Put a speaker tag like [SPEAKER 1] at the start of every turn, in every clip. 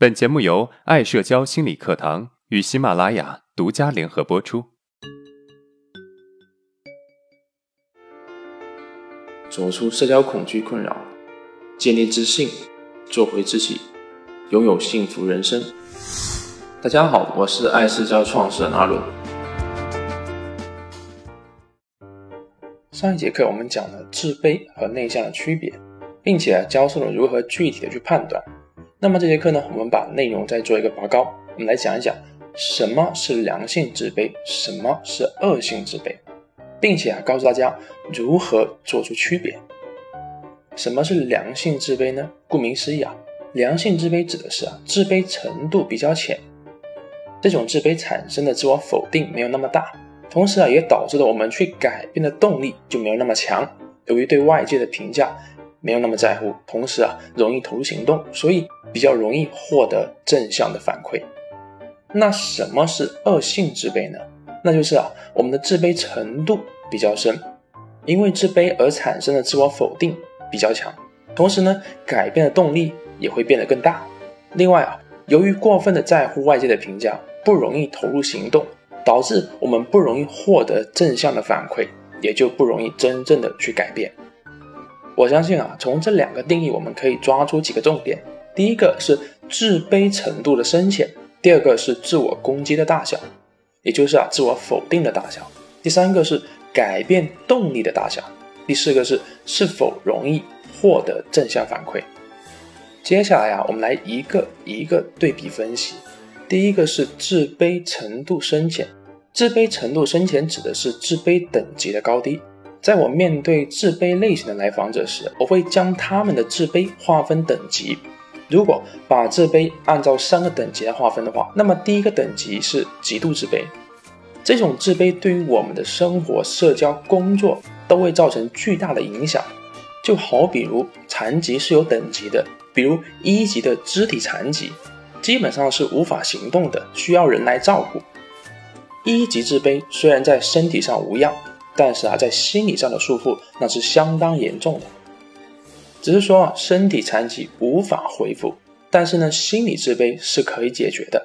[SPEAKER 1] 本节目由爱社交心理课堂与喜马拉雅独家联合播出。
[SPEAKER 2] 走出社交恐惧困扰，建立自信，做回自己，拥有幸福人生。大家好，我是爱社交创始人阿伦。上一节课我们讲了自卑和内向的区别，并且教授了如何具体的去判断。那么这节课呢，我们把内容再做一个拔高，我们来讲一讲什么是良性自卑，什么是恶性自卑，并且啊告诉大家如何做出区别。什么是良性自卑呢？顾名思义啊，良性自卑指的是啊自卑程度比较浅，这种自卑产生的自我否定没有那么大，同时啊也导致了我们去改变的动力就没有那么强。由于对外界的评价。没有那么在乎，同时啊，容易投入行动，所以比较容易获得正向的反馈。那什么是恶性自卑呢？那就是啊，我们的自卑程度比较深，因为自卑而产生的自我否定比较强，同时呢，改变的动力也会变得更大。另外啊，由于过分的在乎外界的评价，不容易投入行动，导致我们不容易获得正向的反馈，也就不容易真正的去改变。我相信啊，从这两个定义，我们可以抓出几个重点。第一个是自卑程度的深浅，第二个是自我攻击的大小，也就是啊自我否定的大小。第三个是改变动力的大小，第四个是是否容易获得正向反馈。接下来啊，我们来一个一个对比分析。第一个是自卑程度深浅，自卑程度深浅指的是自卑等级的高低。在我面对自卑类型的来访者时，我会将他们的自卑划分等级。如果把自卑按照三个等级来划分的话，那么第一个等级是极度自卑。这种自卑对于我们的生活、社交、工作都会造成巨大的影响。就好比如残疾是有等级的，比如一级的肢体残疾，基本上是无法行动的，需要人来照顾。一级自卑虽然在身体上无恙。但是啊，在心理上的束缚那是相当严重的。只是说啊，身体残疾无法恢复，但是呢，心理自卑是可以解决的。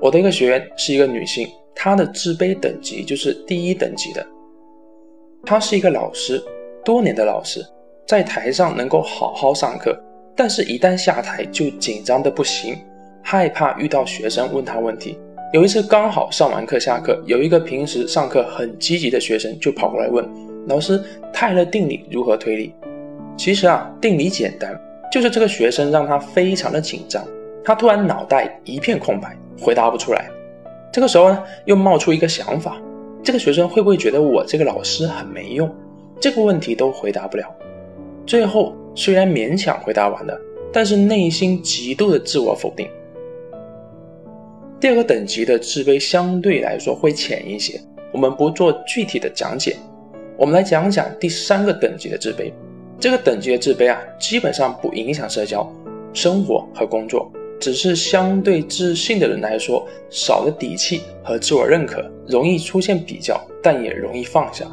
[SPEAKER 2] 我的一个学员是一个女性，她的自卑等级就是第一等级的。她是一个老师，多年的老师，在台上能够好好上课，但是一旦下台就紧张的不行，害怕遇到学生问她问题。有一次刚好上完课下课，有一个平时上课很积极的学生就跑过来问老师：“泰勒定理如何推理？”其实啊，定理简单，就是这个学生让他非常的紧张，他突然脑袋一片空白，回答不出来。这个时候呢，又冒出一个想法：这个学生会不会觉得我这个老师很没用？这个问题都回答不了。最后虽然勉强回答完了，但是内心极度的自我否定。第二个等级的自卑相对来说会浅一些，我们不做具体的讲解，我们来讲讲第三个等级的自卑。这个等级的自卑啊，基本上不影响社交、生活和工作，只是相对自信的人来说，少了底气和自我认可，容易出现比较，但也容易放下。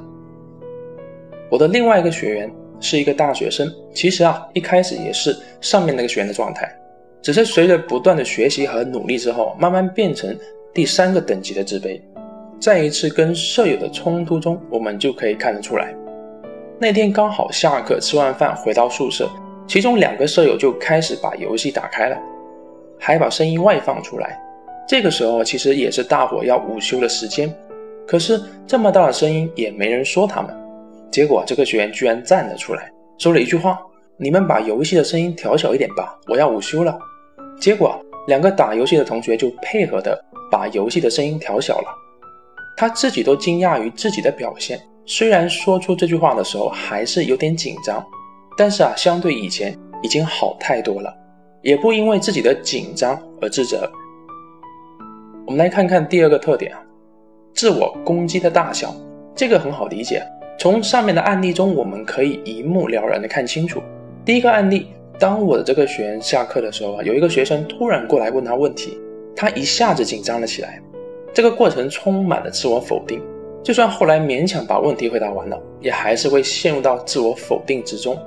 [SPEAKER 2] 我的另外一个学员是一个大学生，其实啊，一开始也是上面那个学员的状态。只是随着不断的学习和努力之后，慢慢变成第三个等级的自卑。在一次跟舍友的冲突中，我们就可以看得出来。那天刚好下课吃完饭回到宿舍，其中两个舍友就开始把游戏打开了，还把声音外放出来。这个时候其实也是大伙要午休的时间，可是这么大的声音也没人说他们。结果这个学员居然站了出来，说了一句话：“你们把游戏的声音调小一点吧，我要午休了。”结果，两个打游戏的同学就配合的把游戏的声音调小了。他自己都惊讶于自己的表现。虽然说出这句话的时候还是有点紧张，但是啊，相对以前已经好太多了，也不因为自己的紧张而自责。我们来看看第二个特点啊，自我攻击的大小，这个很好理解。从上面的案例中，我们可以一目了然的看清楚。第一个案例。当我的这个学员下课的时候啊，有一个学生突然过来问他问题，他一下子紧张了起来。这个过程充满了自我否定，就算后来勉强把问题回答完了，也还是会陷入到自我否定之中。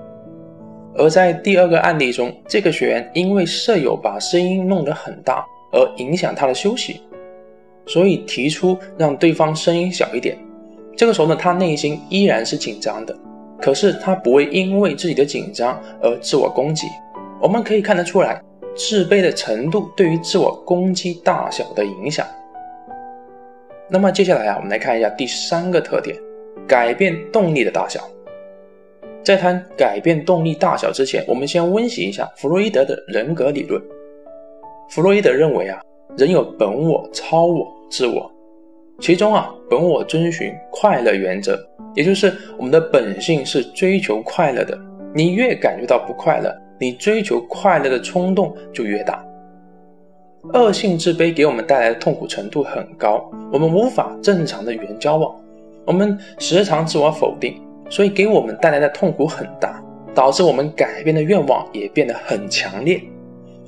[SPEAKER 2] 而在第二个案例中，这个学员因为舍友把声音弄得很大，而影响他的休息，所以提出让对方声音小一点。这个时候呢，他内心依然是紧张的，可是他不会因为自己的紧张而自我攻击。我们可以看得出来，自卑的程度对于自我攻击大小的影响。那么接下来啊，我们来看一下第三个特点：改变动力的大小。在谈改变动力大小之前，我们先温习一下弗洛伊德的人格理论。弗洛伊德认为啊，人有本我、超我、自我，其中啊，本我遵循快乐原则，也就是我们的本性是追求快乐的。你越感觉到不快乐，你追求快乐的冲动就越大。恶性自卑给我们带来的痛苦程度很高，我们无法正常的与人交往，我们时常自我否定。所以给我们带来的痛苦很大，导致我们改变的愿望也变得很强烈。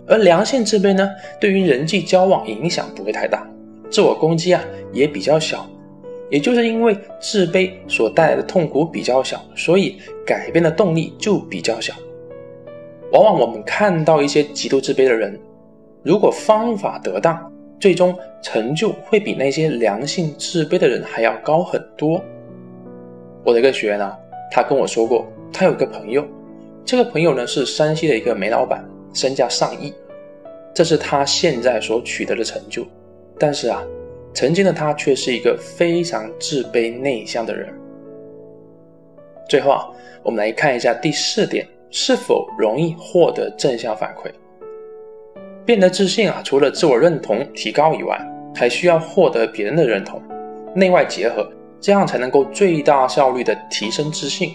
[SPEAKER 2] 而良性自卑呢，对于人际交往影响不会太大，自我攻击啊也比较小。也就是因为自卑所带来的痛苦比较小，所以改变的动力就比较小。往往我们看到一些极度自卑的人，如果方法得当，最终成就会比那些良性自卑的人还要高很多。我的一个学员啊，他跟我说过，他有一个朋友，这个朋友呢是山西的一个煤老板，身价上亿，这是他现在所取得的成就。但是啊，曾经的他却是一个非常自卑内向的人。最后啊，我们来看一下第四点，是否容易获得正向反馈？变得自信啊，除了自我认同提高以外，还需要获得别人的认同，内外结合。这样才能够最大效率的提升自信，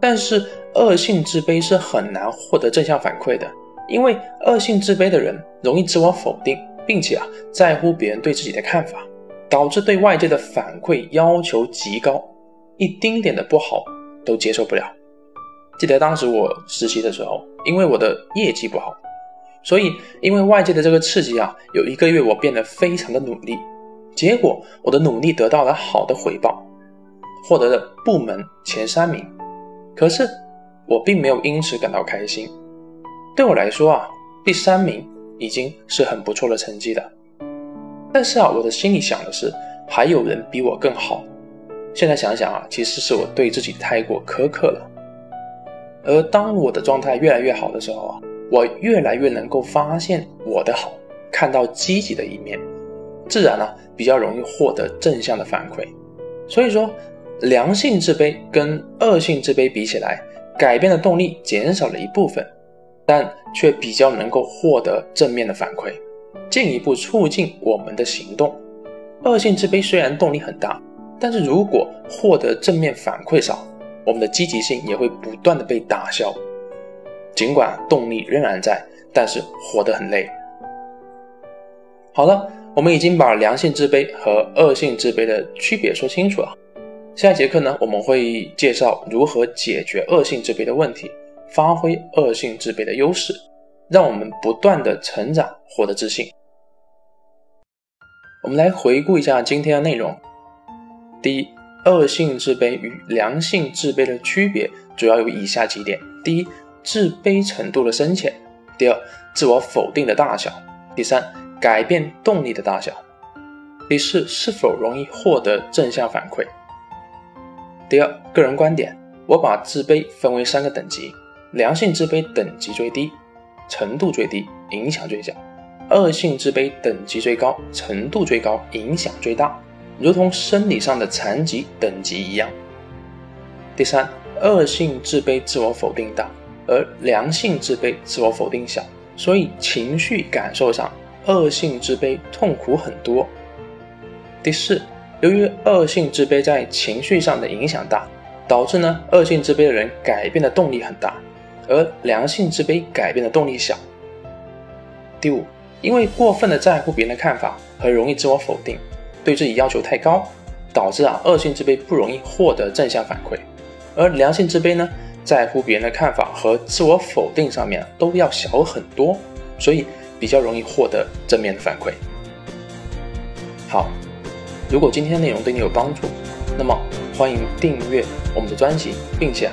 [SPEAKER 2] 但是恶性自卑是很难获得正向反馈的，因为恶性自卑的人容易自我否定，并且啊在乎别人对自己的看法，导致对外界的反馈要求极高，一丁点的不好都接受不了。记得当时我实习的时候，因为我的业绩不好，所以因为外界的这个刺激啊，有一个月我变得非常的努力。结果，我的努力得到了好的回报，获得了部门前三名。可是，我并没有因此感到开心。对我来说啊，第三名已经是很不错的成绩了。但是啊，我的心里想的是，还有人比我更好。现在想想啊，其实是我对自己太过苛刻了。而当我的状态越来越好的时候啊，我越来越能够发现我的好，看到积极的一面。自然呢，比较容易获得正向的反馈。所以说，良性自卑跟恶性自卑比起来，改变的动力减少了一部分，但却比较能够获得正面的反馈，进一步促进我们的行动。恶性自卑虽然动力很大，但是如果获得正面反馈少，我们的积极性也会不断的被打消。尽管动力仍然在，但是活得很累。好了。我们已经把良性自卑和恶性自卑的区别说清楚了。下一节课呢，我们会介绍如何解决恶性自卑的问题，发挥恶性自卑的优势，让我们不断的成长，获得自信。我们来回顾一下今天的内容。第一，恶性自卑与良性自卑的区别主要有以下几点：第一，自卑程度的深浅；第二，自我否定的大小；第三。改变动力的大小。第四，是否容易获得正向反馈？第二，个人观点，我把自卑分为三个等级：良性自卑等级最低，程度最低，影响最小；恶性自卑等级最高，程度最高，影响最大，如同生理上的残疾等级一样。第三，恶性自卑自我否定大，而良性自卑自我否定小，所以情绪感受上。恶性自卑痛苦很多。第四，由于恶性自卑在情绪上的影响大，导致呢恶性自卑的人改变的动力很大，而良性自卑改变的动力小。第五，因为过分的在乎别人的看法和容易自我否定，对自己要求太高，导致啊恶性自卑不容易获得正向反馈，而良性自卑呢在乎别人的看法和自我否定上面都要小很多，所以。比较容易获得正面的反馈。好，如果今天的内容对你有帮助，那么欢迎订阅我们的专辑，并且啊